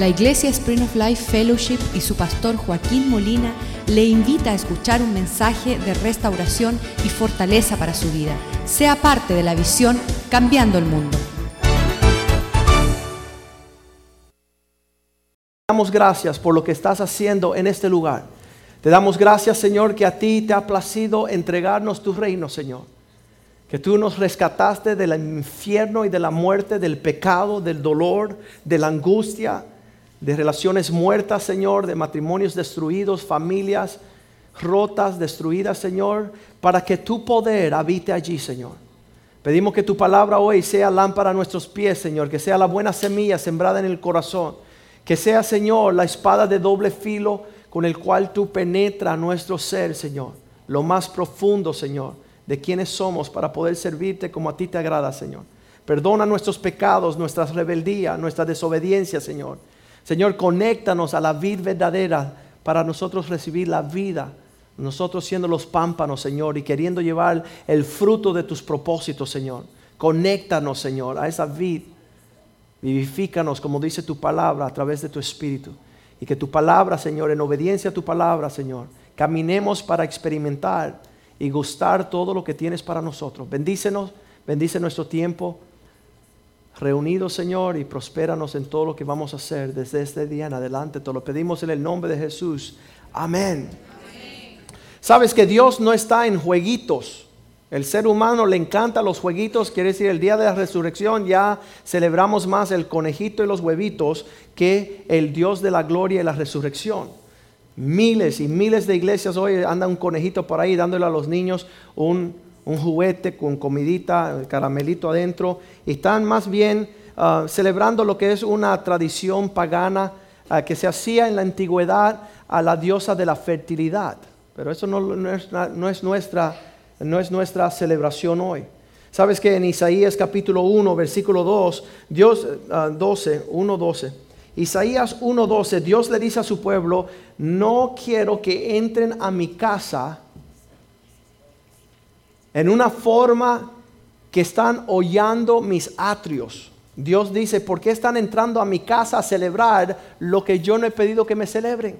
La Iglesia Spring of Life Fellowship y su pastor Joaquín Molina le invita a escuchar un mensaje de restauración y fortaleza para su vida. Sea parte de la visión Cambiando el Mundo. damos gracias por lo que estás haciendo en este lugar. Te damos gracias, Señor, que a ti te ha placido entregarnos tu reino, Señor. Que tú nos rescataste del infierno y de la muerte, del pecado, del dolor, de la angustia, de relaciones muertas, Señor, de matrimonios destruidos, familias rotas, destruidas, Señor, para que tu poder habite allí, Señor. Pedimos que tu palabra hoy sea lámpara a nuestros pies, Señor, que sea la buena semilla sembrada en el corazón, que sea, Señor, la espada de doble filo con el cual tú penetra nuestro ser, Señor, lo más profundo, Señor, de quienes somos para poder servirte como a ti te agrada, Señor. Perdona nuestros pecados, nuestras rebeldías, nuestra desobediencia, Señor. Señor, conéctanos a la vida verdadera para nosotros recibir la vida. Nosotros siendo los pámpanos, Señor, y queriendo llevar el fruto de tus propósitos, Señor. Conéctanos, Señor, a esa vid. Vivifícanos, como dice tu palabra, a través de tu Espíritu. Y que tu palabra, Señor, en obediencia a tu palabra, Señor, caminemos para experimentar y gustar todo lo que tienes para nosotros. Bendícenos, bendice nuestro tiempo reunidos, Señor, y prospéranos en todo lo que vamos a hacer desde este día en adelante. Te lo pedimos en el nombre de Jesús. Amén. Sabes que Dios no está en jueguitos. El ser humano le encanta los jueguitos, quiere decir, el día de la resurrección ya celebramos más el conejito y los huevitos que el Dios de la gloria y la resurrección. Miles y miles de iglesias hoy anda un conejito por ahí dándole a los niños un, un juguete con comidita, caramelito adentro, y están más bien ah, celebrando lo que es una tradición pagana ah, que se hacía en la antigüedad a la diosa de la fertilidad. Pero eso no, es, nuestra, no es nuestra celebración hoy. Sabes que en Isaías capítulo 1, versículo 2, Dios, 12, 1, 12. Isaías 1:12, Dios le dice a su pueblo, no quiero que entren a mi casa en una forma que están hollando mis atrios. Dios dice, ¿por qué están entrando a mi casa a celebrar lo que yo no he pedido que me celebren?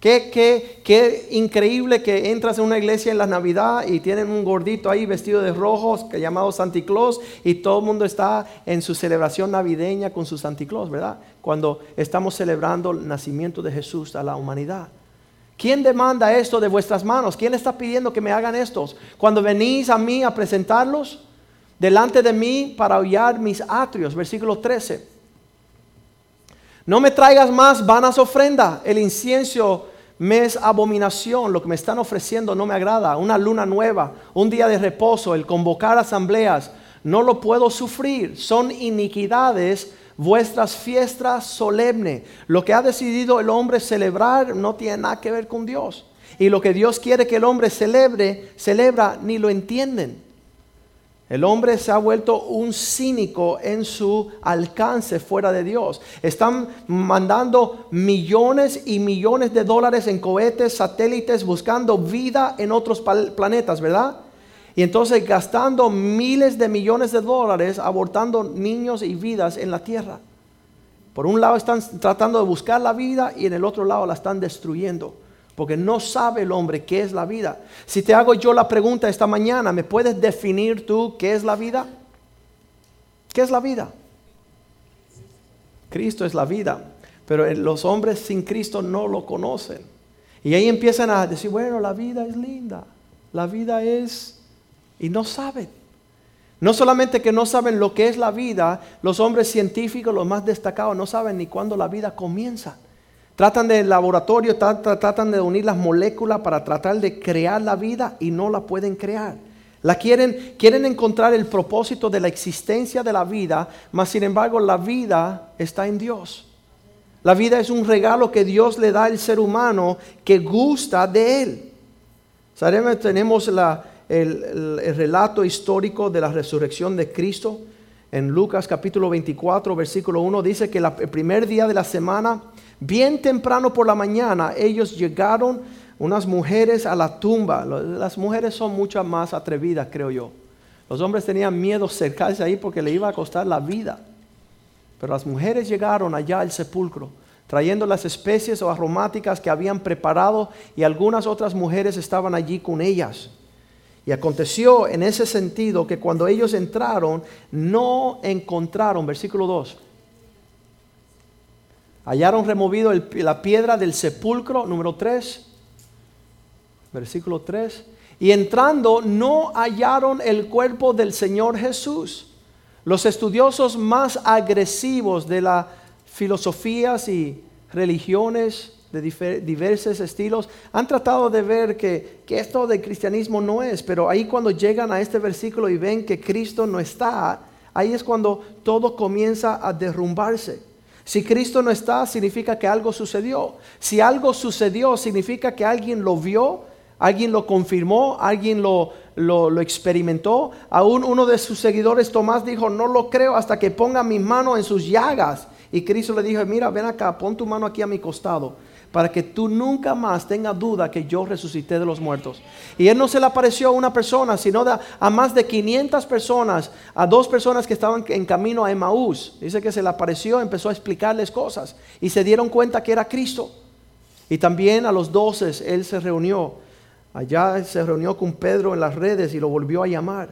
Qué, qué, qué, increíble que entras en una iglesia en la Navidad y tienen un gordito ahí vestido de rojos que llamado Santa Claus y todo el mundo está en su celebración navideña con su Santa Claus, ¿verdad? Cuando estamos celebrando el nacimiento de Jesús a la humanidad. ¿Quién demanda esto de vuestras manos? ¿Quién está pidiendo que me hagan estos? Cuando venís a mí a presentarlos, delante de mí para hollar mis atrios, versículo 13. No me traigas más vanas ofrendas, el incienso me es abominación, lo que me están ofreciendo no me agrada, una luna nueva, un día de reposo, el convocar asambleas, no lo puedo sufrir, son iniquidades vuestras fiestas solemnes. Lo que ha decidido el hombre celebrar no tiene nada que ver con Dios. Y lo que Dios quiere que el hombre celebre, celebra, ni lo entienden. El hombre se ha vuelto un cínico en su alcance fuera de Dios. Están mandando millones y millones de dólares en cohetes, satélites, buscando vida en otros planetas, ¿verdad? Y entonces gastando miles de millones de dólares abortando niños y vidas en la tierra. Por un lado están tratando de buscar la vida y en el otro lado la están destruyendo. Porque no sabe el hombre qué es la vida. Si te hago yo la pregunta esta mañana, ¿me puedes definir tú qué es la vida? ¿Qué es la vida? Cristo es la vida. Pero los hombres sin Cristo no lo conocen. Y ahí empiezan a decir, bueno, la vida es linda. La vida es y no saben. No solamente que no saben lo que es la vida, los hombres científicos, los más destacados, no saben ni cuándo la vida comienza. Tratan de laboratorio, tratan de unir las moléculas para tratar de crear la vida y no la pueden crear. La quieren, quieren encontrar el propósito de la existencia de la vida, mas sin embargo la vida está en Dios. La vida es un regalo que Dios le da al ser humano que gusta de él. Sabemos, tenemos la, el, relato histórico de la resurrección de Cristo. En Lucas capítulo 24, versículo 1, dice que el primer día de la semana, bien temprano por la mañana, ellos llegaron, unas mujeres a la tumba. Las mujeres son mucho más atrevidas, creo yo. Los hombres tenían miedo cercarse ahí porque le iba a costar la vida. Pero las mujeres llegaron allá al sepulcro, trayendo las especies o aromáticas que habían preparado y algunas otras mujeres estaban allí con ellas. Y aconteció en ese sentido que cuando ellos entraron, no encontraron, versículo 2, hallaron removido la piedra del sepulcro, número 3, versículo 3, y entrando no hallaron el cuerpo del Señor Jesús. Los estudiosos más agresivos de las filosofías y religiones de diversos estilos han tratado de ver que, esto del cristianismo no es, pero ahí cuando llegan a este versículo y ven que Cristo no está, ahí es cuando todo comienza a derrumbarse. Si Cristo no está, significa que algo sucedió. Si algo sucedió, significa que alguien lo vio, alguien lo confirmó, alguien lo, lo, experimentó. Aún uno de sus seguidores, Tomás, dijo, no lo creo hasta que ponga mi mano en sus llagas. Y Cristo le dijo, mira, ven acá, pon tu mano aquí a mi costado, para que tú nunca más tengas duda que yo resucité de los muertos. Y él no se le apareció a una persona, sino a más de 500 personas, a dos personas que estaban en camino a Emaús. Dice que se le apareció, empezó a explicarles cosas y se dieron cuenta que era Cristo. Y también a los doces él se reunió Allá se reunió con Pedro en las redes y lo volvió a llamar.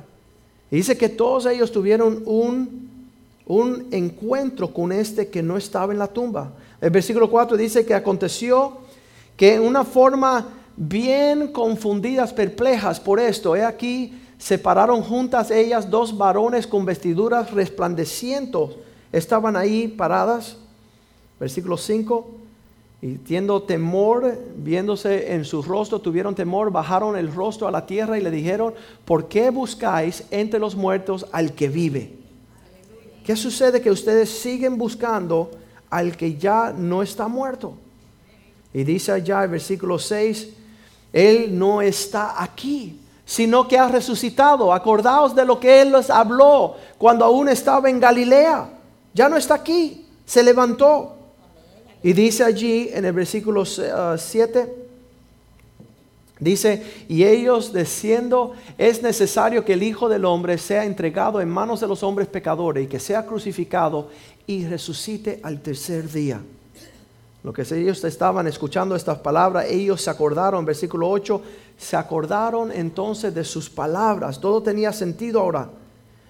Y dice que todos ellos tuvieron un, un encuentro con este que no estaba en la tumba. El versículo 4 dice que aconteció que en una forma bien confundidas, perplejas por esto, he aquí, separaron juntas ellas dos varones con vestiduras resplandecientes, estaban ahí paradas. Versículo 5. Y teniendo temor, viéndose en su rostro, tuvieron temor, bajaron el rostro a la tierra y le dijeron, ¿por qué buscáis entre los muertos al que vive? ¿Qué sucede? Que ustedes siguen buscando al que ya no está muerto. Y dice allá el versículo 6, Él no está aquí, sino que ha resucitado. Acordaos de lo que Él les habló cuando aún estaba en Galilea. Ya no está aquí, se levantó. Y dice allí en el versículo 7, ah, dice, y ellos diciendo, es necesario que el Hijo del Hombre sea entregado en manos de los hombres pecadores y que sea crucificado y resucite al tercer día. Lo que ellos estaban escuchando estas palabras, ellos se acordaron, versículo 8, se acordaron entonces de sus palabras, todo tenía sentido ahora.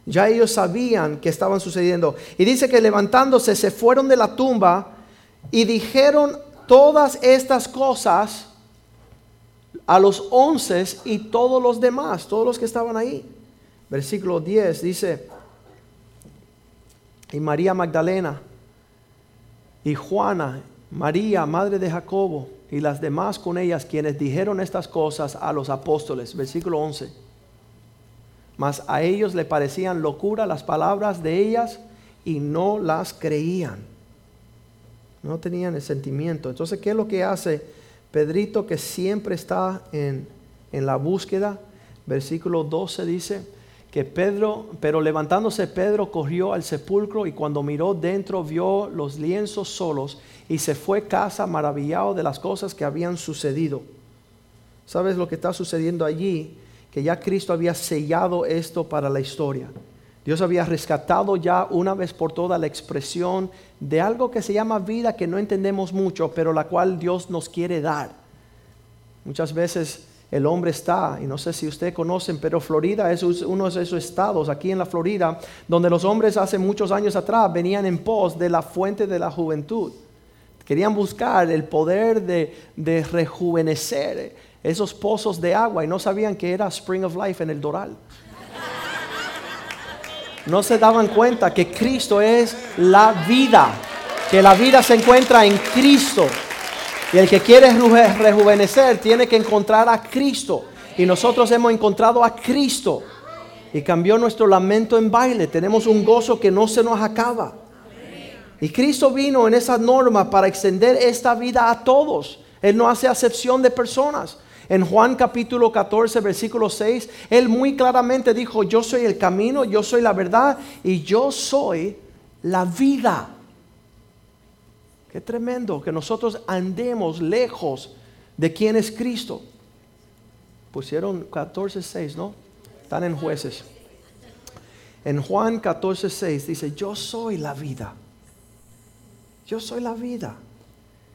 Ya ellos sabían que estaban sucediendo. Y dice que levantándose se fueron de la tumba y dijeron todas estas cosas a los once y todos los demás, todos los que estaban ahí. Versículo 10 dice, y María Magdalena, y Juana, María, madre de Jacobo, y las demás con ellas, quienes dijeron estas cosas a los apóstoles. Versículo 11. Mas a ellos le parecían locura las palabras de ellas y no las creían no tenían el sentimiento. Entonces, ¿qué es lo que hace Pedrito que siempre está en, en la búsqueda? Versículo 12 dice que Pedro, pero levantándose Pedro corrió al sepulcro y cuando miró dentro vio los lienzos solos y se fue casa maravillado de las cosas que habían sucedido. ¿Sabes lo que está sucediendo allí? Que ya Cristo había sellado esto para la historia. Dios había rescatado ya una vez por todas la expresión de algo que se llama vida que no entendemos mucho, pero la cual Dios nos quiere dar. Muchas veces el hombre está, y no sé si ustedes conocen, pero Florida es uno de esos estados aquí en la Florida, donde los hombres hace muchos años atrás venían en pos de la fuente de la juventud. Querían buscar el poder de, rejuvenecer esos pozos de agua y no sabían que era Spring of Life en el Doral no se daban cuenta que Cristo es la vida, que la vida se encuentra en Cristo. Y el que quiere rejuvenecer tiene que encontrar a Cristo. Y nosotros hemos encontrado a Cristo. Y cambió nuestro lamento en baile. Tenemos un gozo que no se nos acaba. Y Cristo vino en esa norma para extender esta vida a todos. Él no hace acepción de personas. En Juan capítulo 14, versículo 6, Él muy claramente dijo, yo soy el camino, yo soy la verdad y yo soy la vida. Qué tremendo que nosotros andemos lejos de quién es Cristo. Pusieron 14, 6, ¿no? Están en jueces. En Juan 14, 6 dice, yo soy la vida. Yo soy la vida.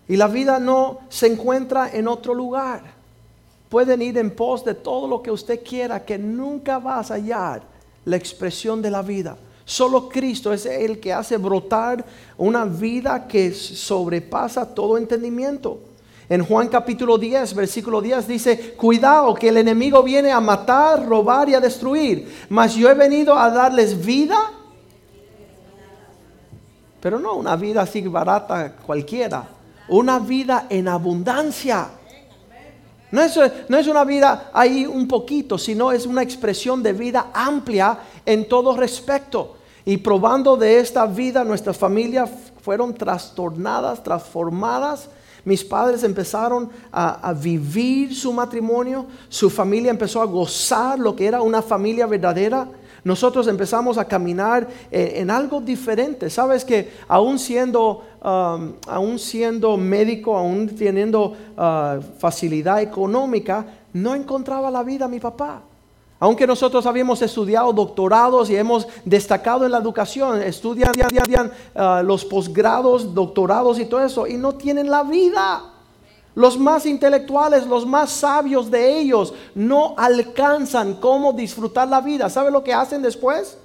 Y la vida no se encuentra en otro lugar. Pueden ir en pos de todo lo que usted quiera, que nunca vas a hallar la expresión de la vida. Solo Cristo es el que hace brotar una vida que sobrepasa todo entendimiento. En Juan capítulo 10, versículo 10 dice, cuidado que el enemigo viene a matar, robar y a destruir, mas yo he venido a darles vida, pero no una vida así barata cualquiera, una vida en abundancia. No es, no es, una vida ahí un poquito, sino es una expresión de vida amplia en todo respecto. Y probando de esta vida, nuestras familias fueron trastornadas, transformadas mis padres empezaron a, vivir su matrimonio, su familia empezó a gozar lo que era una familia verdadera. Nosotros empezamos a caminar en, algo diferente. Sabes que aún siendo, um, siendo médico, aún teniendo uh, facilidad económica, no encontraba la vida mi papá. Aunque nosotros habíamos estudiado doctorados y hemos destacado en la educación, estudian, uh, los posgrados, doctorados y todo eso, y no tienen la vida. Los más intelectuales, los más sabios de ellos, no alcanzan cómo disfrutar la vida. ¿Sabe lo que hacen después?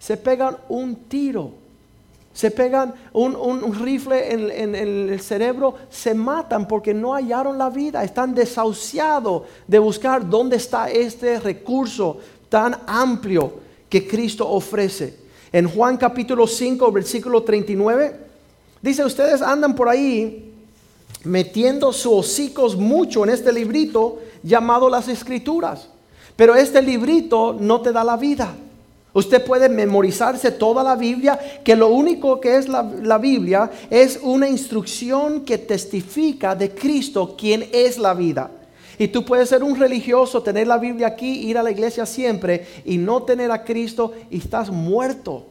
Se pegan un tiro se pegan un, rifle en, el cerebro, se matan porque no hallaron la vida, están desahuciados de buscar dónde está este recurso tan amplio que Cristo ofrece. En Juan capítulo 5, versículo 39, dice, ustedes andan por ahí metiendo sus hocicos mucho en este librito llamado las escrituras, pero este librito no te da la vida. Usted puede memorizarse toda la Biblia, que lo único que es la, Biblia es una instrucción que testifica de Cristo, quien es la vida. Y tú puedes ser un religioso, tener la Biblia aquí, ir a la iglesia siempre y no tener a Cristo y estás muerto.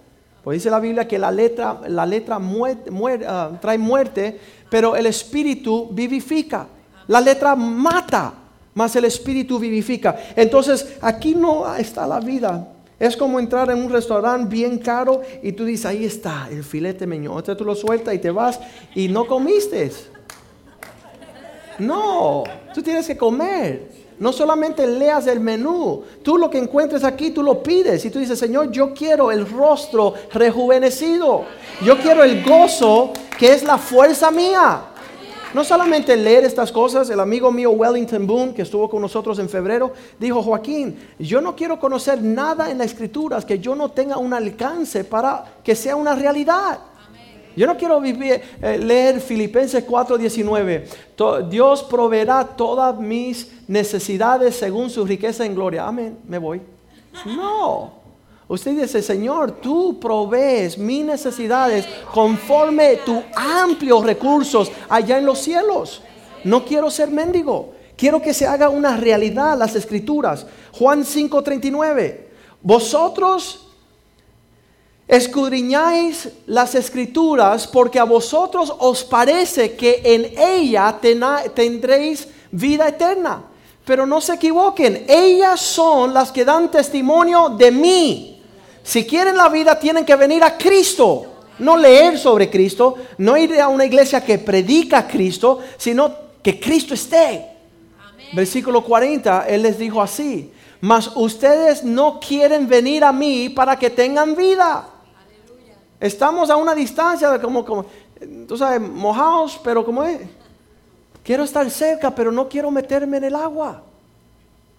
Pues dice la Biblia que la letra, la letra ah, trae muerte, pero el espíritu vivifica. La letra mata, mas el espíritu vivifica. Entonces aquí no está la vida. Es como entrar en un restaurante bien caro y tú dices, ahí está el filete meñón. Entonces tú lo sueltas y te vas y no comiste. No, tú tienes que comer. No solamente leas el menú, tú lo que encuentres aquí, tú lo pides. Y tú dices, Señor, yo quiero el rostro rejuvenecido. Yo quiero el gozo que es la fuerza mía. No solamente leer estas cosas, el amigo mío Wellington Boone, que estuvo con nosotros en febrero, dijo, Joaquín, yo no quiero conocer nada en las escrituras que yo no tenga un alcance para que sea una realidad. Yo no quiero vivir, eh, leer Filipenses 4:19. Dios proveerá todas mis necesidades según su riqueza en gloria. Amén, me voy. No. Usted dice, Señor, tú provees mis necesidades conforme tu amplios recursos allá en los cielos. No quiero ser mendigo. Quiero que se haga una realidad las escrituras. Juan 5:39. Vosotros escudriñáis las escrituras porque a vosotros os parece que en ella tendréis vida eterna. Pero no se equivoquen, ellas son las que dan testimonio de mí. Si quieren la vida, tienen que venir a Cristo. No leer sobre Cristo, no ir a una iglesia que predica a Cristo, sino que Cristo esté. Versículo 40, Él les dijo así, mas ustedes no quieren venir a mí para que tengan vida. Estamos a una distancia de como, como, tú sabes, mojados, pero como es. Quiero estar cerca, pero no quiero meterme en el agua.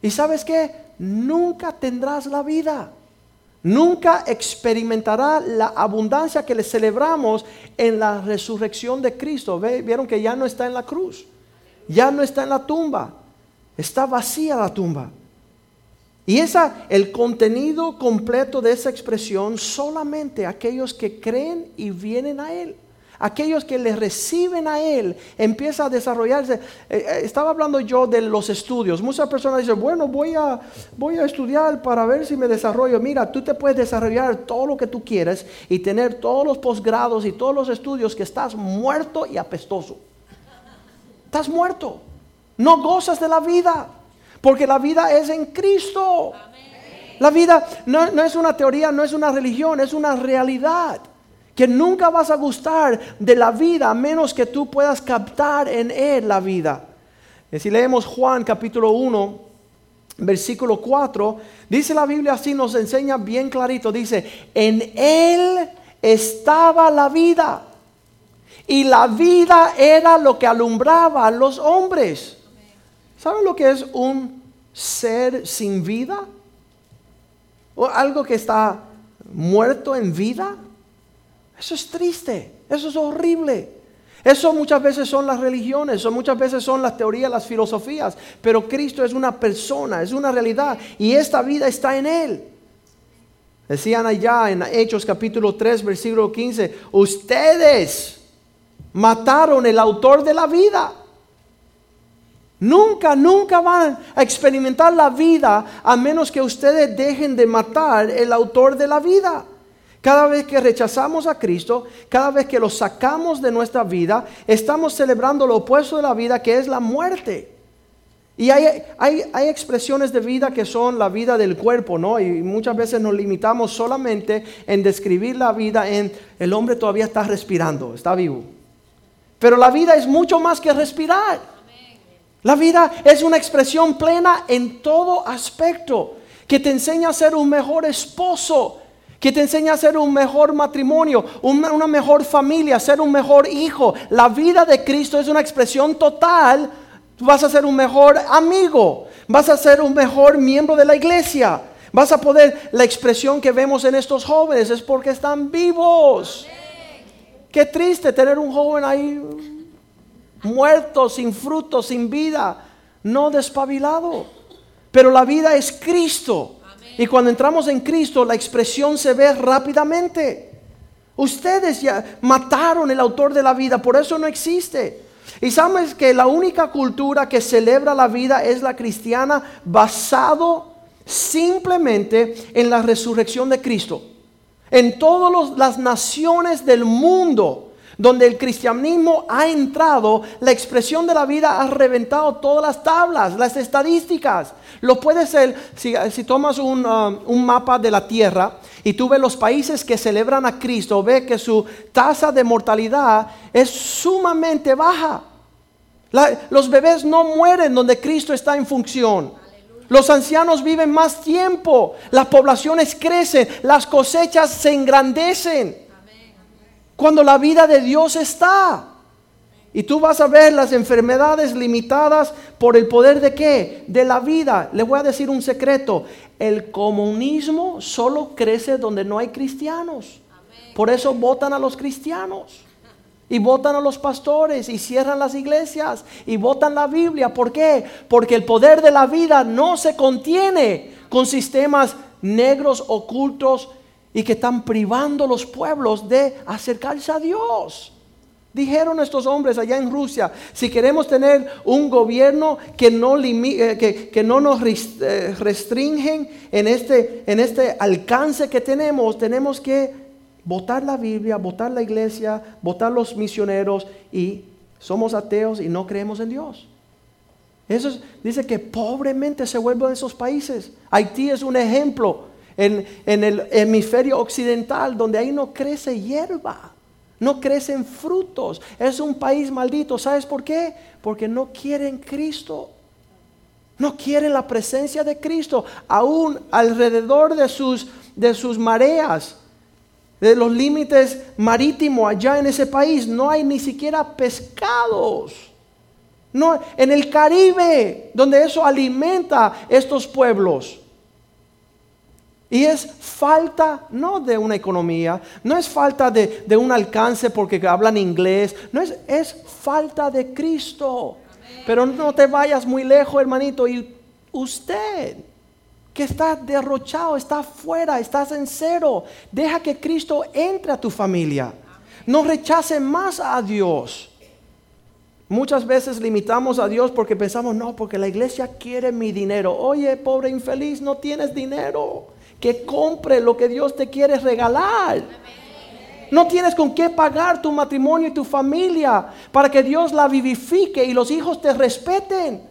¿Y sabes qué? Nunca tendrás la vida nunca experimentará la abundancia que le celebramos en la resurrección de Cristo. Vieron que ya no está en la cruz, ya no está en la tumba, está vacía la tumba. Y esa, el contenido completo de esa expresión, solamente aquellos que creen y vienen a Él aquellos que le reciben a Él, empieza a desarrollarse. Eh, eh, estaba hablando yo de los estudios. Muchas personas dicen, bueno, voy a, voy a estudiar para ver si me desarrollo. Mira, tú te puedes desarrollar todo lo que tú quieres y tener todos los posgrados y todos los estudios que estás muerto y apestoso. Estás muerto. No gozas de la vida, porque la vida es en Cristo. La vida no, no es una teoría, no es una religión, es una realidad que nunca vas a gustar de la vida a menos que tú puedas captar en Él la vida. Y si leemos Juan capítulo 1, versículo 4, dice la Biblia así, nos enseña bien clarito, dice, en Él estaba la vida y la vida era lo que alumbraba a los hombres. ¿Saben lo que es un ser sin vida? ¿O algo que está muerto en vida? Eso es triste, eso es horrible. Eso muchas veces son las religiones, eso muchas veces son las teorías, las filosofías, pero Cristo es una persona, es una realidad y esta vida está en Él. Decían allá en Hechos capítulo 3, versículo 15, ustedes mataron el autor de la vida. Nunca, nunca van a experimentar la vida a menos que ustedes dejen de matar el autor de la vida. Cada vez que rechazamos a Cristo, cada vez que lo sacamos de nuestra vida, estamos celebrando lo opuesto de la vida que es la muerte. Y hay, hay, expresiones de vida que son la vida del cuerpo, ¿no? Y muchas veces nos limitamos solamente en describir la vida en el hombre todavía está respirando, está vivo. Pero la vida es mucho más que respirar. La vida es una expresión plena en todo aspecto, que te enseña a ser un mejor esposo, que te enseña a ser un mejor matrimonio, una, mejor familia, ser un mejor hijo. La vida de Cristo es una expresión total. vas a ser un mejor amigo, vas a ser un mejor miembro de la iglesia. Vas a poder, la expresión que vemos en estos jóvenes es porque están vivos. Qué triste tener un joven ahí muerto, sin fruto, sin vida, no despabilado. Pero la vida es Cristo. Y cuando entramos en Cristo, la expresión se ve rápidamente. Ustedes ya mataron el autor de la vida, por eso no existe. Y sabes que la única cultura que celebra la vida es la cristiana basado simplemente en la resurrección de Cristo. En todas las naciones del mundo donde el cristianismo ha entrado, la expresión de la vida ha reventado todas las tablas, las estadísticas. Lo puede ser, si, tomas un, um, un, mapa de la tierra y tú ves los países que celebran a Cristo, ves que su tasa de mortalidad es sumamente baja. los bebés no mueren donde Cristo está en función. Los ancianos viven más tiempo, las poblaciones crecen, las cosechas se engrandecen. Cuando la vida de Dios está. Y tú vas a ver las enfermedades limitadas por el poder de qué? De la vida. Le voy a decir un secreto. El comunismo solo crece donde no hay cristianos. Por eso votan a los cristianos. Y votan a los pastores y cierran las iglesias y votan la Biblia. ¿Por qué? Porque el poder de la vida no se contiene con sistemas negros, ocultos y que están privando los pueblos de acercarse a Dios. Dijeron estos hombres allá en Rusia, si queremos tener un gobierno que no, eh, que, no nos eh, restringen en este, en este alcance que tenemos, tenemos que votar la Biblia, votar la iglesia, votar los misioneros y somos ateos y no creemos en Dios. Eso dice que pobremente se vuelven esos países. Haití es un ejemplo en, el hemisferio occidental, donde ahí no crece hierba, no crecen frutos. Es un país maldito. ¿Sabes por qué? Porque no quieren Cristo. No quieren la presencia de Cristo. Aún alrededor de sus, de sus mareas, de los límites marítimos allá en ese país, no hay ni siquiera pescados. No, en el Caribe, donde eso alimenta estos pueblos. Y es falta no de una economía, no es falta de, un alcance porque hablan inglés, no es, es falta de Cristo. Pero no te vayas muy lejos, hermanito. Y usted que está derrochado, está afuera, estás en cero, deja que Cristo entre a tu familia. No rechace más a Dios. Muchas veces limitamos a Dios porque pensamos, no, porque la iglesia quiere mi dinero. Oye, pobre infeliz, no tienes dinero que compre lo que Dios te quiere regalar. No tienes con qué pagar tu matrimonio y tu familia para que Dios la vivifique y los hijos te respeten.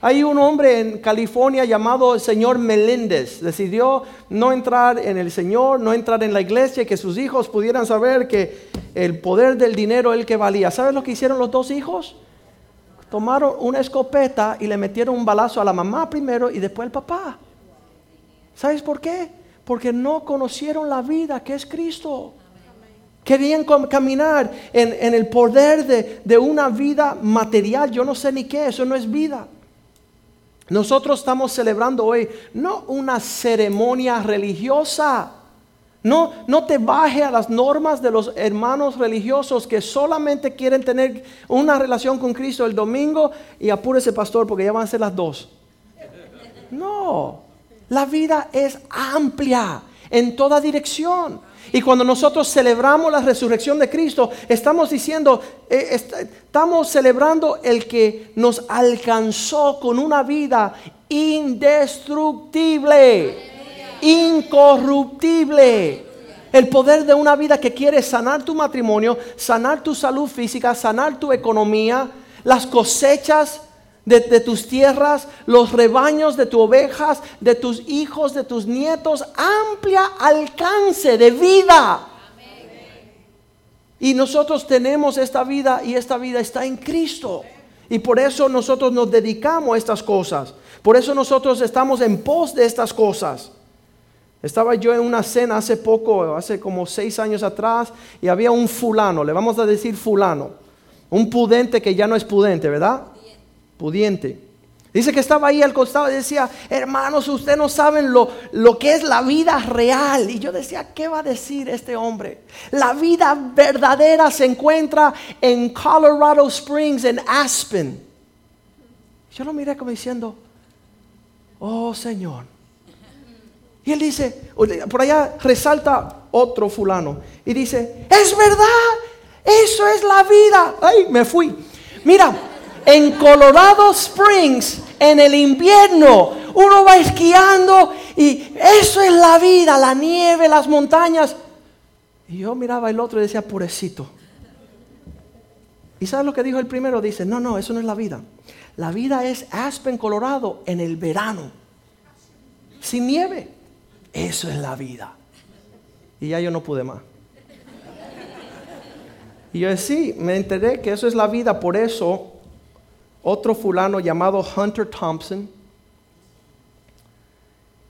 Hay un hombre en California llamado el señor Meléndez. Decidió no entrar en el Señor, no entrar en la iglesia, que sus hijos pudieran saber que el poder del dinero es el que valía. ¿Sabes lo que hicieron los dos hijos? Tomaron una escopeta y le metieron un balazo a la mamá primero y después al papá. ¿Sabes por qué? Porque no conocieron la vida que es Cristo. Querían caminar en, el poder de, de una vida material. Yo no sé ni qué, eso no es vida. Nosotros estamos celebrando hoy no una ceremonia religiosa. No, no te baje a las normas de los hermanos religiosos que solamente quieren tener una relación con Cristo el domingo y apúrese pastor porque ya van a ser las dos. No, la vida es amplia en toda dirección. Y cuando nosotros celebramos la resurrección de Cristo, estamos diciendo, eh, estamos celebrando el que nos alcanzó con una vida indestructible, incorruptible. El poder de una vida que quiere sanar tu matrimonio, sanar tu salud física, sanar tu economía, las cosechas de, tus tierras, los rebaños de tus ovejas, de tus hijos, de tus nietos, amplia alcance de vida. Y nosotros tenemos esta vida y esta vida está en Cristo. Y por eso nosotros nos dedicamos a estas cosas. Por eso nosotros estamos en pos de estas cosas. Estaba yo en una cena hace poco, hace como seis años atrás, y había un fulano, le vamos a decir fulano, un pudente que ya no es pudente, ¿verdad? Pudiente. Dice que estaba ahí al costado y decía, hermanos, ustedes no saben lo, lo que es la vida real. Y yo decía, ¿qué va a decir este hombre? La vida verdadera se encuentra en Colorado Springs, en Aspen. Yo lo miré como diciendo, oh Señor. Y él dice, por allá resalta otro fulano y dice, es verdad, eso es la vida. Ay, me fui. Mira, en Colorado Springs, en el invierno, uno va esquiando y eso es la vida, la nieve, las montañas. Y yo miraba el otro y decía, purecito. ¿Y sabes lo que dijo el primero? Dice, no, no, eso no es la vida. La vida es Aspen, Colorado, en el verano. Sin nieve. Eso es la vida. Y ya yo no pude más. Y yo sí, me enteré que eso es la vida, por eso otro fulano llamado Hunter Thompson,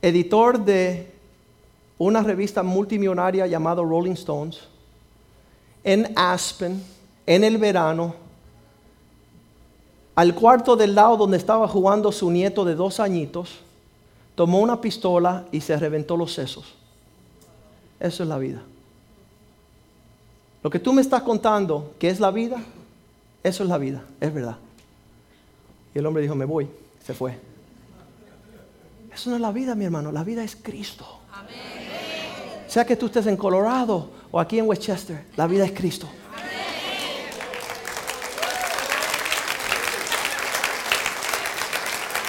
editor de una revista multimillonaria llamada Rolling Stones, en Aspen, en el verano, al cuarto del lado donde estaba jugando su nieto de dos añitos, tomó una pistola y se reventó los sesos. Eso es la vida. Lo que tú me estás contando, que es la vida, eso es la vida, es verdad. Y el hombre dijo, me voy. Se fue. Eso no es la vida, mi hermano. La vida es Cristo. Sea que tú estés en Colorado o aquí en Westchester, la vida es Cristo.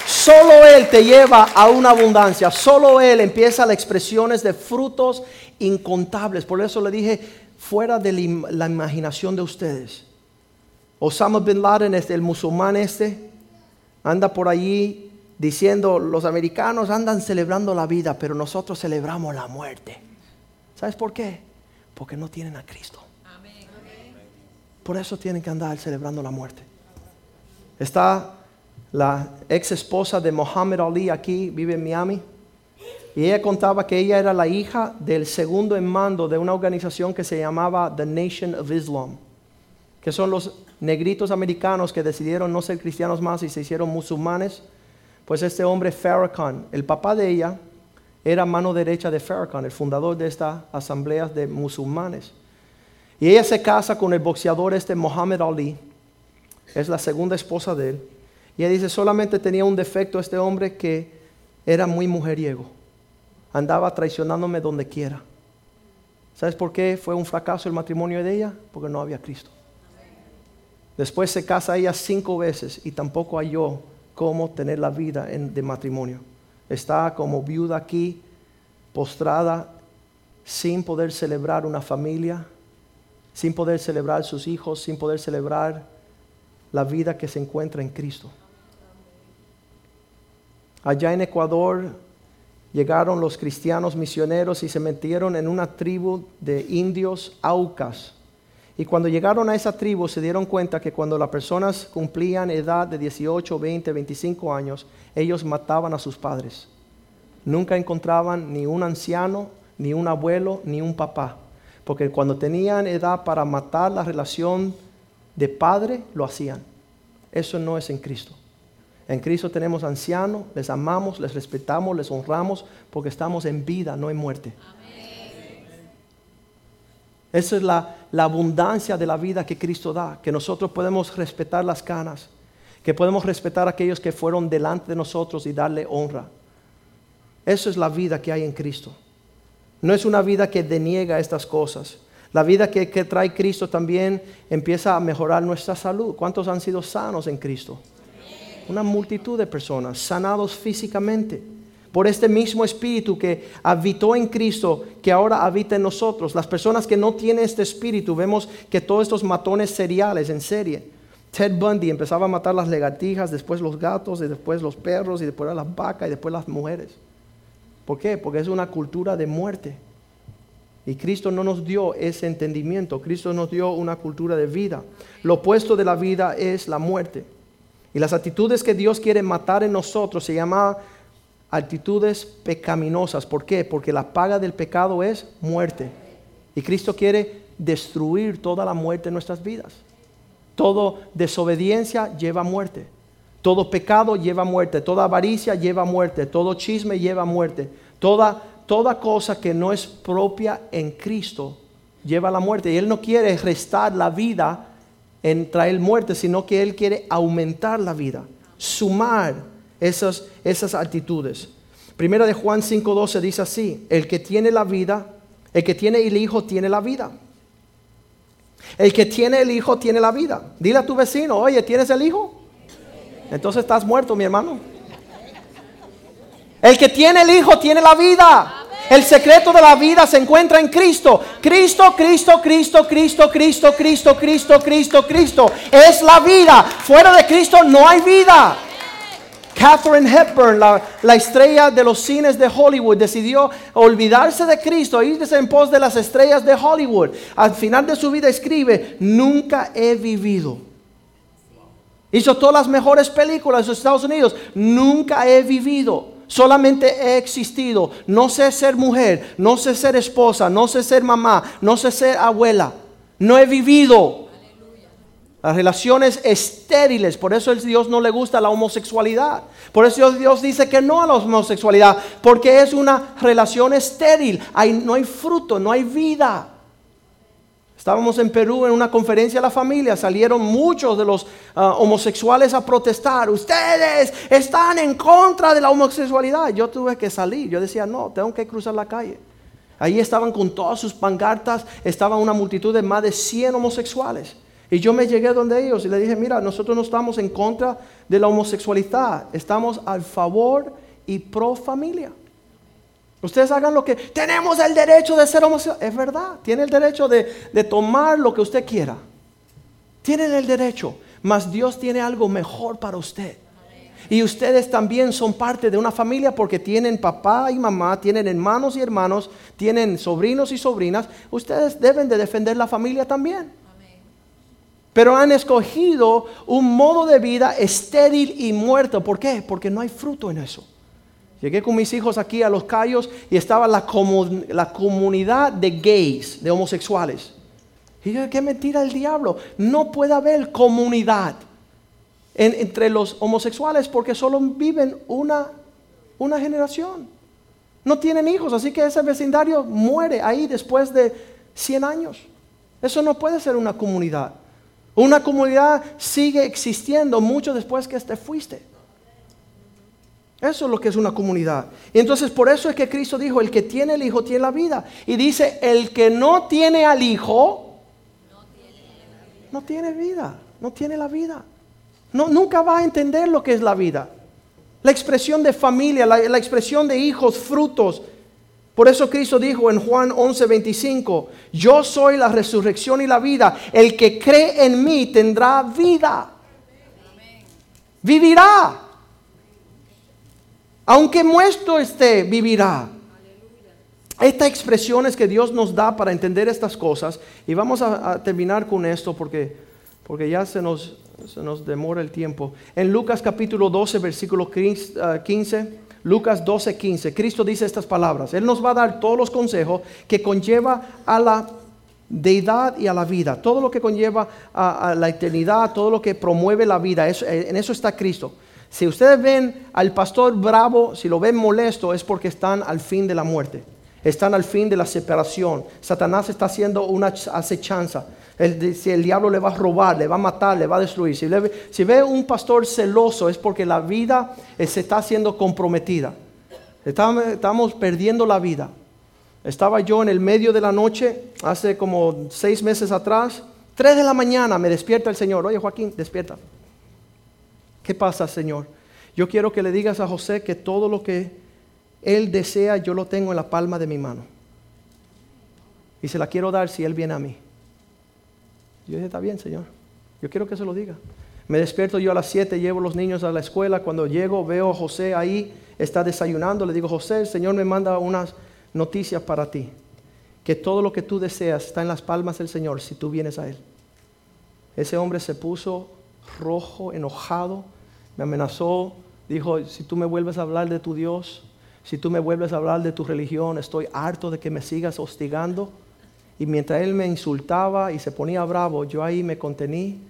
Solo Él te lleva a una abundancia. Solo Él empieza las expresiones de frutos incontables. Por eso le dije, fuera de la imaginación de ustedes. Osama Bin Laden, este, el musulmán este, anda por allí diciendo, los americanos andan celebrando la vida, pero nosotros celebramos la muerte. ¿Sabes por qué? Porque no tienen a Cristo. Por eso tienen que andar celebrando la muerte. Está la ex esposa de Muhammad Ali aquí, vive en Miami. Y ella contaba que ella era la hija del segundo en mando de una organización que se llamaba The Nation of Islam, que son los negritos americanos que decidieron no ser cristianos más y se hicieron musulmanes, pues este hombre Farrakhan, el papá de ella, era mano derecha de Farrakhan, el fundador de esta asamblea de musulmanes. Y ella se casa con el boxeador este Muhammad Ali, es la segunda esposa de él. Y ella dice, solamente tenía un defecto este hombre que era muy mujeriego, andaba traicionándome donde quiera. ¿Sabes por qué fue un fracaso el matrimonio de ella? Porque no había Cristo. Después se casa ella cinco veces y tampoco halló cómo tener la vida de matrimonio. Está como viuda aquí, postrada, sin poder celebrar una familia, sin poder celebrar sus hijos, sin poder celebrar la vida que se encuentra en Cristo. allá en Ecuador llegaron los cristianos misioneros y se metieron en una tribu de indios aucas. Y cuando llegaron a esa tribu se dieron cuenta que cuando las personas cumplían edad de 18, 20, 25 años, ellos mataban a sus padres. Nunca encontraban ni un anciano, ni un abuelo, ni un papá. Porque cuando tenían edad para matar la relación de padre, lo hacían. Eso no es en Cristo. En Cristo tenemos ancianos, les amamos, les respetamos, les honramos, porque estamos en vida, no en muerte. Esa es la, abundancia de la vida que Cristo da, que nosotros podemos respetar las canas, que podemos respetar a aquellos que fueron delante de nosotros y darle honra. Esa es la vida que hay en Cristo. No es una vida que deniega estas cosas. La vida que, que trae Cristo también empieza a mejorar nuestra salud. ¿Cuántos han sido sanos en Cristo? Una multitud de personas sanados físicamente por este mismo espíritu que habitó en Cristo, que ahora habita en nosotros. Las personas que no tienen este espíritu, vemos que todos estos matones seriales en serie. Ted Bundy empezaba a matar las legatijas, después los gatos, y después los perros, y después las vacas, y después las mujeres. ¿Por qué? Porque es una cultura de muerte. Y Cristo no nos dio ese entendimiento, Cristo nos dio una cultura de vida. Lo opuesto de la vida es la muerte. Y las actitudes que Dios quiere matar en nosotros se llaman actitudes pecaminosas. ¿Por qué? Porque la paga del pecado es muerte. Y Cristo quiere destruir toda la muerte en nuestras vidas. Todo desobediencia lleva muerte. Todo pecado lleva muerte, toda avaricia lleva muerte, todo chisme lleva muerte, toda, toda cosa que no es propia en Cristo lleva la muerte. Y Él no quiere restar la vida en traer muerte, sino que Él quiere aumentar la vida, sumar esas, esas actitudes. Primera de Juan 5.12 dice así, el que tiene la vida, el que tiene el Hijo tiene la vida. El que tiene el Hijo tiene la vida. Dile a tu vecino, oye, ¿tienes el Hijo? Entonces estás muerto, mi hermano. El que tiene el Hijo tiene la vida. El secreto de la vida se encuentra en Cristo. Cristo, Cristo, Cristo, Cristo, Cristo, Cristo, Cristo, Cristo, Cristo. Es la vida. Fuera de Cristo no hay vida. Catherine Hepburn, la, la, estrella de los cines de Hollywood, decidió olvidarse de Cristo, irse en pos de las estrellas de Hollywood. Al final de su vida escribe, nunca he vivido Hizo todas las mejores películas de los Estados Unidos. Nunca he vivido. Solamente he existido. No sé ser mujer. No sé ser esposa. No sé ser mamá. No sé ser abuela. No he vivido. Las relaciones estériles. Por eso Dios no le gusta la homosexualidad. Por eso Dios dice que no a la homosexualidad. Porque es una relación estéril. no hay fruto. No hay vida. Estábamos en Perú en una conferencia de la familia, salieron muchos de los ah, homosexuales a protestar, ustedes están en contra de la homosexualidad. Yo tuve que salir, yo decía, no, tengo que cruzar la calle. Ahí estaban con todas sus pancartas, estaba una multitud de más de 100 homosexuales. Y yo me llegué donde ellos y le dije, mira, nosotros no estamos en contra de la homosexualidad, estamos al favor y pro familia. Ustedes hagan lo que... Tenemos el derecho de ser homosexual. Es verdad, tiene el derecho de, tomar lo que usted quiera. Tienen el derecho, mas Dios tiene algo mejor para usted. Y ustedes también son parte de una familia porque tienen papá y mamá, tienen hermanos y hermanos, tienen sobrinos y sobrinas. Ustedes deben de defender la familia también. Pero han escogido un modo de vida estéril y muerto. ¿Por qué? Porque no hay fruto en eso. Llegué con mis hijos aquí a Los Cayos y estaba la, la comunidad de gays, de homosexuales. Y yo, qué mentira el diablo. No puede haber comunidad entre los homosexuales porque solo viven una, una generación. No tienen hijos, así que ese vecindario muere ahí después de 100 años. Eso no puede ser una comunidad. Una comunidad sigue existiendo mucho después que te fuiste. Eso es lo que es una comunidad. Y entonces por eso es que Cristo dijo, el que tiene el Hijo tiene la vida. Y dice, el que no tiene al Hijo, no tiene vida, no tiene la vida. No, nunca va a entender lo que es la vida. La expresión de familia, la, la expresión de hijos, frutos. Por eso Cristo dijo en Juan 11:25, yo soy la resurrección y la vida. El que cree en mí tendrá vida. Vivirá. Aunque muerto esté, vivirá. Esta expresión es que Dios nos da para entender estas cosas. Y vamos a, terminar con esto porque, porque ya se nos, se nos demora el tiempo. En Lucas capítulo 12, versículo 15, ah, Lucas 12, 15, Cristo dice estas palabras. Él nos va a dar todos los consejos que conlleva a la deidad y a la vida. Todo lo que conlleva a, la eternidad, todo lo que promueve la vida. Eh, en eso está Cristo. Si ustedes ven al pastor bravo, si lo ven molesto, es porque están al fin de la muerte. Están al fin de la separación. Satanás está haciendo una acechanza. El, si el diablo le va a robar, le va a matar, le va a destruir. Si, ve un pastor celoso es porque la vida eh, se está haciendo comprometida. Estamos, perdiendo la vida. Estaba yo en el medio de la noche, hace como seis meses atrás, tres de la mañana me despierta el Señor. Oye Joaquín, despierta. ¿Qué pasa, Señor? Yo quiero que le digas a José que todo lo que él desea, yo lo tengo en la palma de mi mano. Y se la quiero dar si Él viene a mí. Yo dije, está bien, Señor. Yo quiero que se lo diga. Me despierto yo a las 7, llevo los niños a la escuela. Cuando llego, veo a José ahí, está desayunando. Le digo, José, el Señor me manda unas noticias para ti. Que todo lo que tú deseas está en las palmas del Señor si tú vienes a Él. Ese hombre se puso rojo, enojado, me amenazó. Dijo, si tú me vuelves a hablar de tu Dios, si tú me vuelves a hablar de tu religión, estoy harto de que me sigas hostigando. Y mientras él me insultaba y se ponía bravo, yo ahí me contení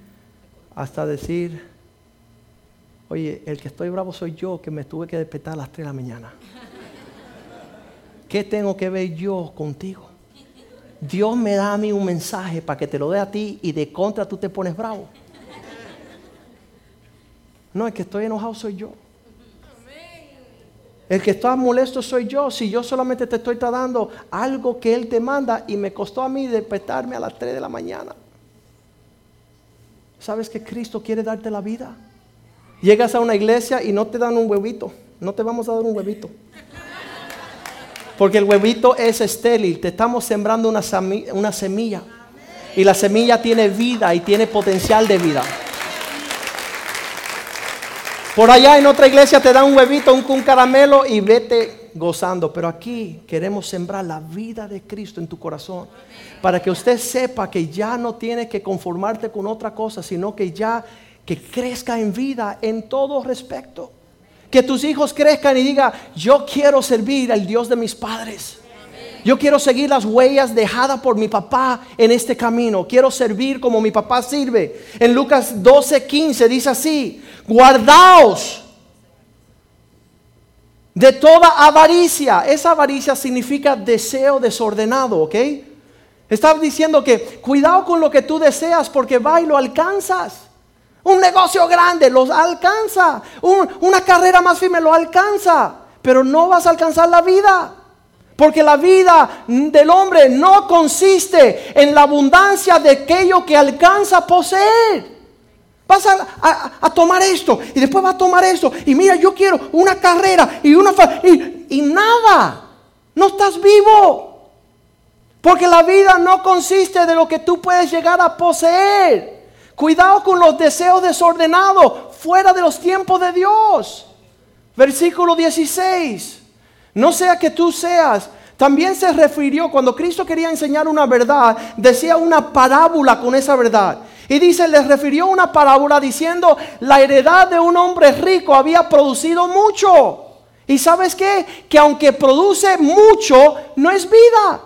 hasta decir, oye, el que estoy bravo soy yo que me tuve que despertar a las 3 de la mañana. ¿Qué tengo que ver yo contigo? Dios me da a mí un mensaje para que te lo dé a ti y de contra tú te pones bravo. No, el que estoy enojado soy yo. El que está molesto soy yo. Si yo solamente te estoy dando algo que Él te manda y me costó a mí despertarme a las 3 de la mañana. ¿Sabes que Cristo quiere darte la vida? Llegas a una iglesia y no te dan un huevito. No te vamos a dar un huevito. Porque el huevito es estéril. Te estamos sembrando una, una semilla. Y la semilla tiene vida y tiene potencial de vida. Por allá en otra iglesia te dan un huevito, un, caramelo y vete gozando. Pero aquí queremos sembrar la vida de Cristo en tu corazón. Para que usted sepa que ya no tiene que conformarte con otra cosa, sino que ya que crezca en vida en todo respecto. Que tus hijos crezcan y digan, yo quiero servir al Dios de mis padres. Yo quiero seguir las huellas dejadas por mi papá en este camino. Quiero servir como mi papá sirve. En Lucas 12, 15 dice así, guardaos de toda avaricia. Esa avaricia significa deseo desordenado, ¿ok? Está diciendo que cuidado con lo que tú deseas porque va y lo alcanzas. Un negocio grande los alcanza. una carrera más firme lo alcanza. Pero no vas a alcanzar la vida. Porque la vida del hombre no consiste en la abundancia de aquello que alcanza a poseer. Vas a, tomar esto y después vas a tomar esto. Y mira, yo quiero una carrera y una... Y, y nada. No estás vivo. Porque la vida no consiste de lo que tú puedes llegar a poseer. Cuidado con los deseos desordenados fuera de los tiempos de Dios. Versículo 16. No sea que tú seas. También se refirió, cuando Cristo quería enseñar una verdad, decía una parábola con esa verdad. Y dice, les refirió una parábola diciendo, la heredad de un hombre rico había producido mucho. Y sabes qué? Que aunque produce mucho, no es vida.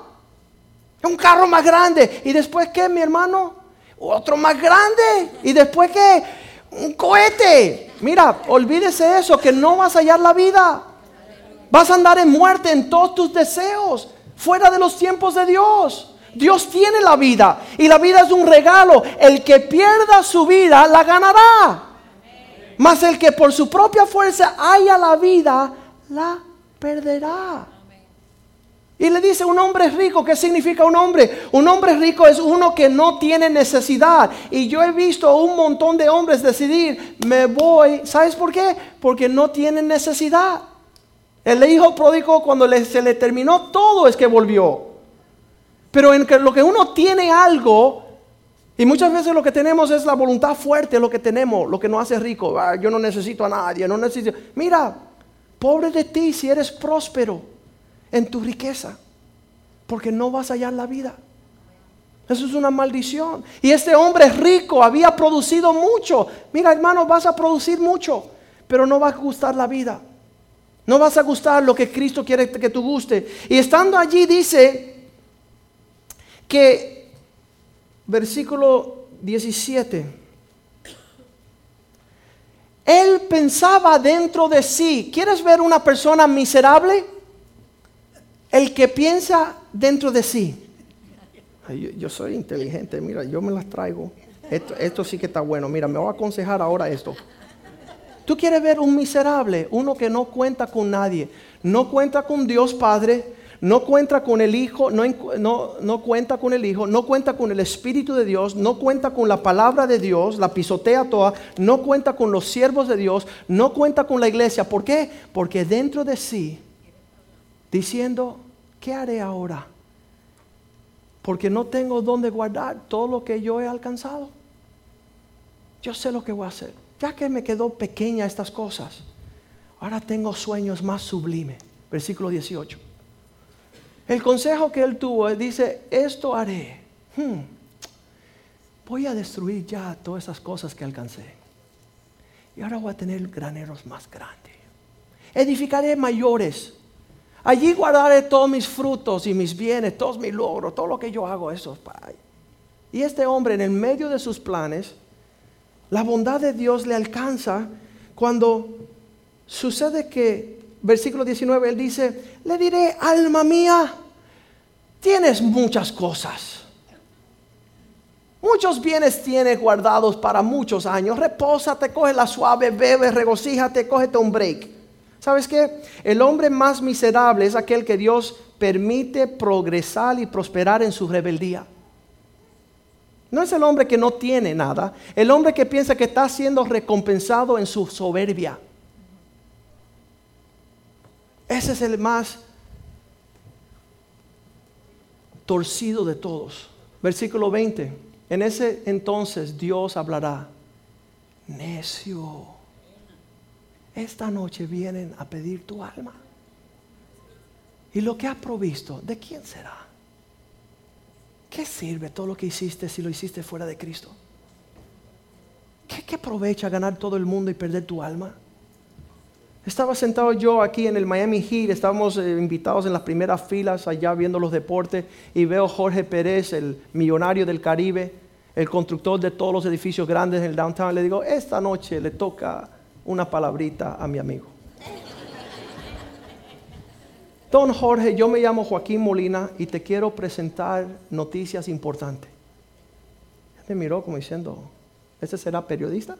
Un carro más grande. ¿Y después qué, mi hermano? Otro más grande. ¿Y después qué? Un cohete. Mira, olvídese eso, que no vas a hallar la vida. Vas a andar en muerte en todos tus deseos, fuera de los tiempos de Dios. Dios tiene la vida y la vida es un regalo. El que pierda su vida la ganará. Mas el que por su propia fuerza haya la vida la perderá. Y le dice un hombre rico, ¿qué significa un hombre? Un hombre rico es uno que no tiene necesidad. Y yo he visto un montón de hombres decidir, me voy, ¿sabes por qué? Porque no tienen necesidad. El hijo pródigo cuando se le terminó todo es que volvió. Pero en lo que uno tiene algo, y muchas veces lo que tenemos es la voluntad fuerte, lo que tenemos, lo que nos hace rico. Ah, yo no necesito a nadie, no necesito. Mira, Pobre de ti si eres próspero en tu riqueza, porque no vas a hallar la vida. Eso es una maldición. Y este hombre rico había producido mucho. Mira, hermano, vas a producir mucho, pero no va a gustar la vida. No vas a gustar lo que Cristo quiere que tú guste. Y estando allí dice que, versículo 17, él pensaba dentro de sí. ¿Quieres ver una persona miserable? El que piensa dentro de sí. Yo, soy inteligente, mira, yo me las traigo. Esto, esto sí que está bueno. Mira, me voy a aconsejar ahora esto. Tú quieres ver un miserable, uno que no cuenta con nadie, no cuenta con Dios Padre, no cuenta con el Hijo, no, no, cuenta con el Hijo, no cuenta con el Espíritu de Dios, no cuenta con la palabra de Dios, la pisotea toda, no cuenta con los siervos de Dios, no cuenta con la iglesia. ¿Por qué? Porque dentro de sí, diciendo, ¿qué haré ahora? porque no tengo dónde guardar todo lo que yo he alcanzado. Yo sé lo que voy a hacer. Ya que me quedó pequeña estas cosas, ahora tengo sueños más sublimes. Versículo 18. El consejo que él tuvo, dice, esto haré. Hmm. voy a destruir ya todas esas cosas que alcancé. Y ahora voy a tener graneros más grandes. Edificaré mayores Allí guardaré todos mis frutos y mis bienes, todos mis logros, todo lo que yo hago, eso Y este hombre en el medio de sus planes, la bondad de Dios le alcanza cuando sucede que, versículo 19, él dice, le diré, alma mía, tienes muchas cosas. Muchos bienes tienes guardados para muchos años. Repósate, coge la suave, bebe, regocíjate, cógete un break. ¿Sabes qué? El hombre más miserable es aquel que Dios permite progresar y prosperar en su rebeldía. No es el hombre que no tiene nada, el hombre que piensa que está siendo recompensado en su soberbia. Ese es el más torcido de todos. Versículo 20. En ese entonces Dios hablará. Necio esta noche vienen a pedir tu alma. Y lo que ha provisto, ¿de quién será? ¿Qué sirve todo lo que hiciste si lo hiciste fuera de Cristo? ¿Qué, aprovecha ganar todo el mundo y perder tu alma? Estaba sentado yo aquí en el Miami Heat, estábamos eh, invitados en las primeras filas allá viendo los deportes y veo Jorge Pérez, el millonario del Caribe, el constructor de todos los edificios grandes en el downtown. Le digo, esta noche le toca una palabrita a mi amigo. Don Jorge, yo me llamo Joaquín Molina y te quiero presentar noticias importantes. Me miró como diciendo, ¿este será periodista?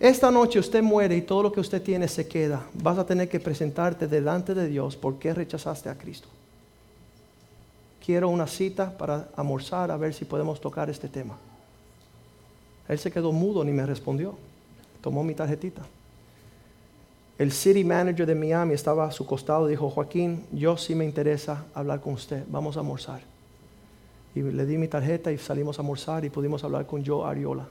Esta noche usted muere y todo lo que usted tiene se queda. Vas a tener que presentarte delante de Dios por qué rechazaste a Cristo. Quiero una cita para almorzar a ver si podemos tocar este tema. Él se quedó mudo ni me respondió tomó mi tarjetita. El city manager de Miami estaba a su costado y dijo, Joaquín, yo sí me interesa hablar con usted, vamos a almorzar. Y le di mi tarjeta y salimos a almorzar y pudimos hablar con Joe Ariola.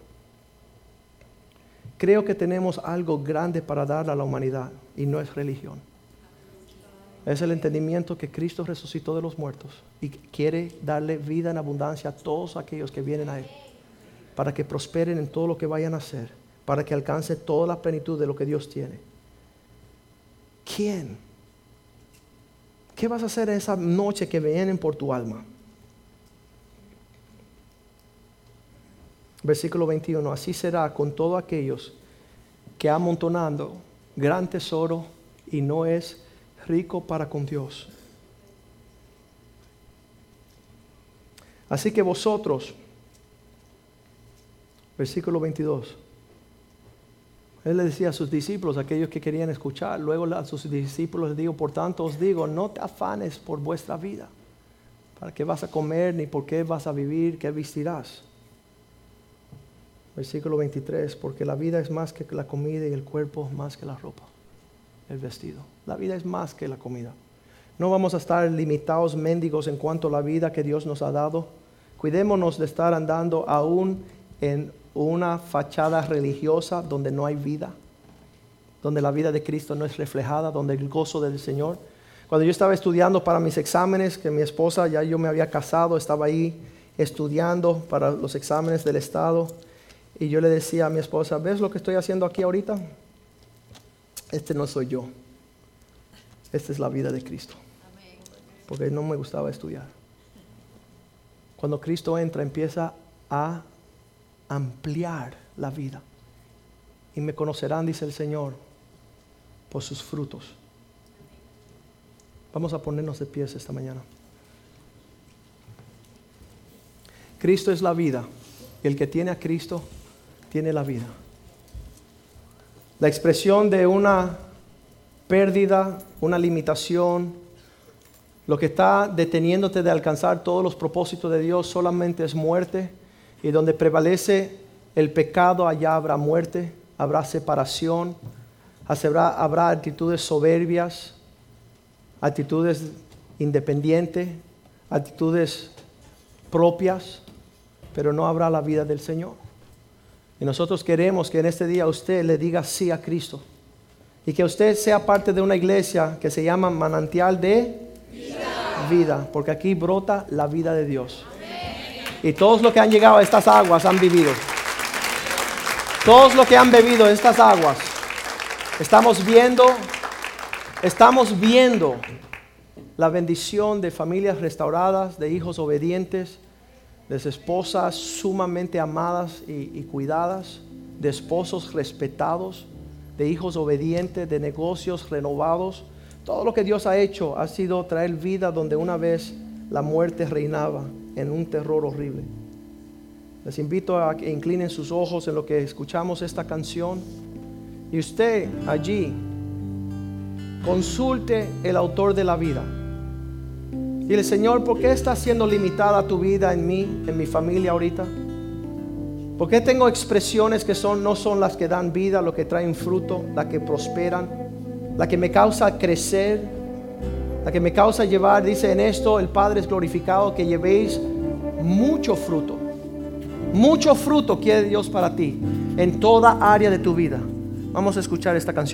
Creo que tenemos algo grande para dar a la humanidad y no es religión. Es el entendimiento que Cristo resucitó de los muertos y quiere darle vida en abundancia a todos aquellos que vienen a Él, para que prosperen en todo lo que vayan a hacer para que alcance toda la plenitud de lo que Dios tiene. ¿Quién? ¿Qué vas a hacer esa noche que vienen por tu alma? Versículo 21, así será con todos aquellos que amontonando gran tesoro y no es rico para con Dios. Así que vosotros, versículo 22, él le decía a sus discípulos, aquellos que querían escuchar, luego a sus discípulos les digo, por tanto os digo, no te afanes por vuestra vida, para qué vas a comer, ni por qué vas a vivir, qué vestirás. Versículo 23, porque la vida es más que la comida y el cuerpo más que la ropa, el vestido. La vida es más que la comida. No vamos a estar limitados, mendigos en cuanto a la vida que Dios nos ha dado. Cuidémonos de estar andando aún en una fachada religiosa donde no hay vida. donde la vida de Cristo no es reflejada, donde el gozo del Señor. Cuando yo estaba estudiando para mis exámenes, que mi esposa ya yo me había casado, estaba ahí estudiando para los exámenes del Estado, y yo le decía a mi esposa, ¿ves lo que estoy haciendo aquí ahorita? Este no soy yo. Esta es la vida de Cristo. Porque no me gustaba estudiar. Cuando Cristo entra, empieza a ampliar la vida. Y me conocerán, dice el Señor, por sus frutos. Vamos a ponernos de pies esta mañana. Cristo es la vida. Y el que tiene a Cristo tiene la vida. La expresión de una pérdida, una limitación, lo que está deteniéndote de alcanzar todos los propósitos de Dios solamente es muerte. Y donde prevalece el pecado, allá habrá muerte, habrá separación, habrá, actitudes soberbias, actitudes independientes, actitudes propias, pero no habrá la vida del Señor. Y nosotros queremos que en este día usted le diga sí a Cristo. Y que usted sea parte de una iglesia que se llama manantial de vida, porque aquí brota la vida de Dios. Y todos los que han llegado a estas aguas han vivido. Todos los que han bebido estas aguas, estamos viendo, estamos viendo la bendición de familias restauradas, de hijos obedientes, de esposas sumamente amadas y, y cuidadas, de esposos respetados, de hijos obedientes, de negocios renovados. Todo lo que Dios ha hecho ha sido traer vida donde una vez la muerte reinaba en un terror horrible. Les invito a que inclinen sus ojos en lo que escuchamos esta canción. Y usted allí consulte el autor de la vida. Dile, Señor, ¿por qué está siendo limitada tu vida en mí, en mi familia ahorita? ¿Por qué tengo expresiones que son, no son las que dan vida, lo que traen fruto, las que prosperan, la que me causa crecer, la que me causa llevar, dice en esto, el Padre es glorificado, que llevéis mucho fruto. Mucho fruto quiere Dios para ti en toda área de tu vida. Vamos a escuchar esta canción.